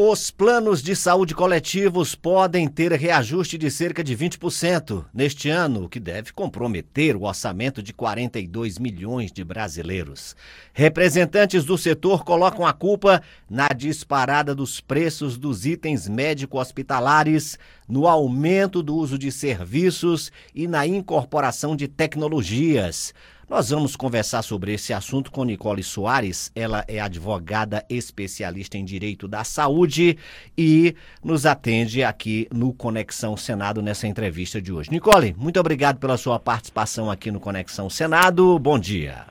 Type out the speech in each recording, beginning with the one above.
Os planos de saúde coletivos podem ter reajuste de cerca de 20% neste ano, o que deve comprometer o orçamento de 42 milhões de brasileiros. Representantes do setor colocam a culpa na disparada dos preços dos itens médico-hospitalares, no aumento do uso de serviços e na incorporação de tecnologias. Nós vamos conversar sobre esse assunto com Nicole Soares. Ela é advogada especialista em direito da saúde e nos atende aqui no Conexão Senado nessa entrevista de hoje. Nicole, muito obrigado pela sua participação aqui no Conexão Senado. Bom dia.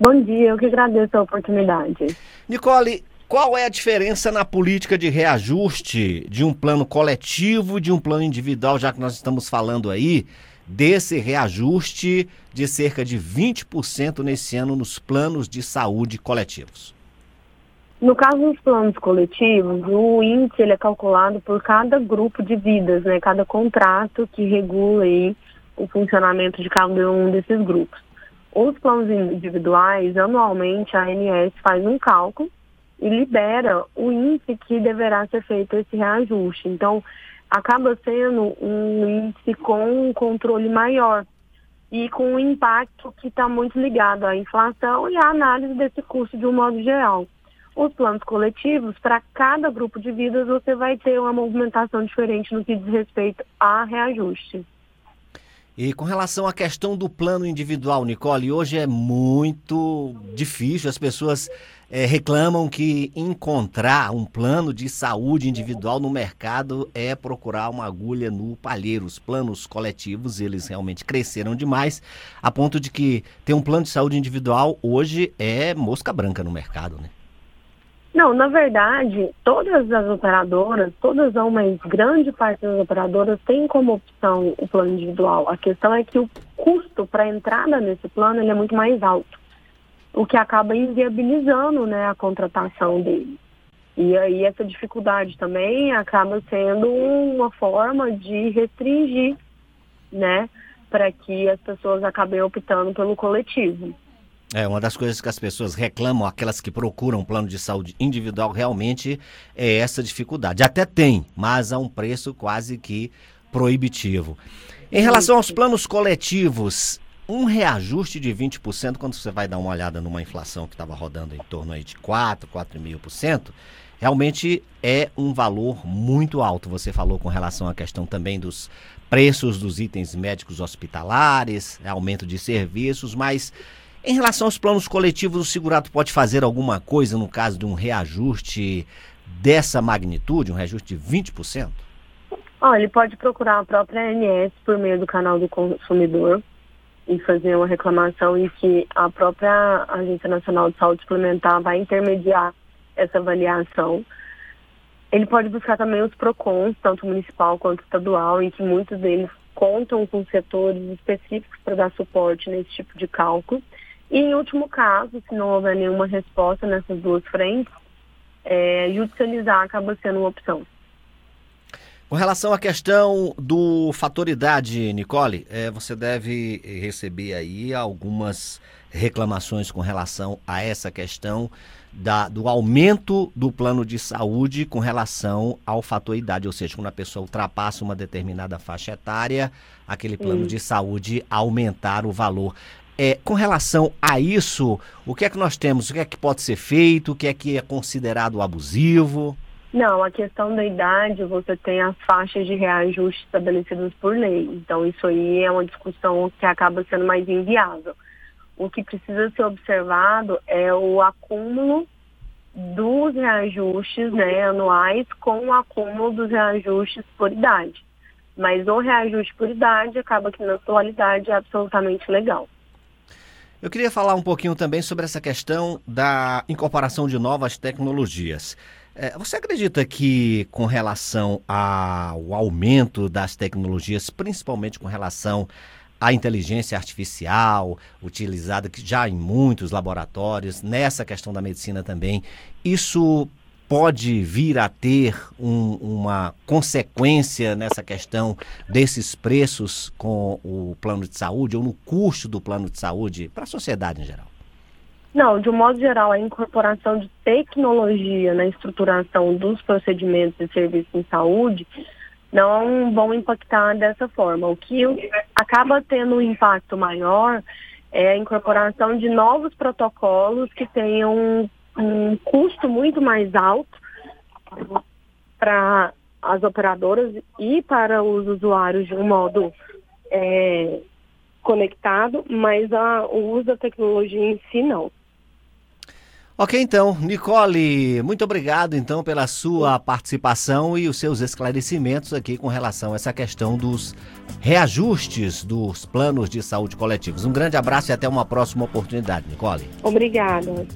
Bom dia, eu que agradeço a oportunidade. Nicole, qual é a diferença na política de reajuste de um plano coletivo e de um plano individual, já que nós estamos falando aí desse reajuste de cerca de 20% nesse ano nos planos de saúde coletivos? No caso dos planos coletivos, o índice ele é calculado por cada grupo de vidas, né? Cada contrato que regula aí o funcionamento de cada um desses grupos. Os planos individuais, anualmente, a ANS faz um cálculo e libera o índice que deverá ser feito esse reajuste. Então, acaba sendo um índice com um controle maior e com um impacto que está muito ligado à inflação e à análise desse custo de um modo geral. Os planos coletivos, para cada grupo de vidas, você vai ter uma movimentação diferente no que diz respeito a reajuste. E com relação à questão do plano individual, Nicole, hoje é muito difícil, as pessoas é, reclamam que encontrar um plano de saúde individual no mercado é procurar uma agulha no palheiro. Os planos coletivos, eles realmente cresceram demais, a ponto de que ter um plano de saúde individual hoje é mosca branca no mercado, né? Não, na verdade, todas as operadoras, todas não, mas grande parte das operadoras tem como opção o plano individual. A questão é que o custo para entrada nesse plano é muito mais alto, o que acaba inviabilizando né, a contratação dele. E aí essa dificuldade também acaba sendo uma forma de restringir, né, para que as pessoas acabem optando pelo coletivo. É, uma das coisas que as pessoas reclamam, aquelas que procuram um plano de saúde individual, realmente é essa dificuldade. Até tem, mas a um preço quase que proibitivo. Em relação aos planos coletivos, um reajuste de 20%, quando você vai dar uma olhada numa inflação que estava rodando em torno aí de 4, 4,5%, realmente é um valor muito alto. Você falou com relação à questão também dos preços dos itens médicos hospitalares, aumento de serviços, mas em relação aos planos coletivos, o segurado pode fazer alguma coisa no caso de um reajuste dessa magnitude, um reajuste de 20%? Olha, ele pode procurar a própria ANS por meio do canal do consumidor e fazer uma reclamação em que a própria Agência Nacional de Saúde Suplementar vai intermediar essa avaliação. Ele pode buscar também os PROCONs, tanto municipal quanto estadual, em que muitos deles contam com setores específicos para dar suporte nesse tipo de cálculo. E, em último caso, se não houver nenhuma resposta nessas duas frentes, é, judicializar acaba sendo uma opção. Com relação à questão do fatoridade, Nicole, é, você deve receber aí algumas reclamações com relação a essa questão da, do aumento do plano de saúde com relação ao fator idade, ou seja, quando a pessoa ultrapassa uma determinada faixa etária, aquele plano Sim. de saúde aumentar o valor. É, com relação a isso, o que é que nós temos? O que é que pode ser feito? O que é que é considerado abusivo? Não, a questão da idade, você tem as faixas de reajuste estabelecidas por lei. Então, isso aí é uma discussão que acaba sendo mais inviável. O que precisa ser observado é o acúmulo dos reajustes né, anuais com o acúmulo dos reajustes por idade. Mas o reajuste por idade acaba que na atualidade é absolutamente legal. Eu queria falar um pouquinho também sobre essa questão da incorporação de novas tecnologias. É, você acredita que, com relação ao aumento das tecnologias, principalmente com relação à inteligência artificial, utilizada já em muitos laboratórios, nessa questão da medicina também, isso pode vir a ter um, uma consequência nessa questão desses preços com o plano de saúde ou no custo do plano de saúde para a sociedade em geral? Não, de um modo geral, a incorporação de tecnologia na estruturação dos procedimentos e serviços em saúde não vão impactar dessa forma. O que acaba tendo um impacto maior é a incorporação de novos protocolos que tenham um custo muito mais alto para as operadoras e para os usuários de um modo é, conectado, mas a, o uso da tecnologia em si não. Ok, então, Nicole, muito obrigado então pela sua participação e os seus esclarecimentos aqui com relação a essa questão dos reajustes dos planos de saúde coletivos. Um grande abraço e até uma próxima oportunidade, Nicole. Obrigada.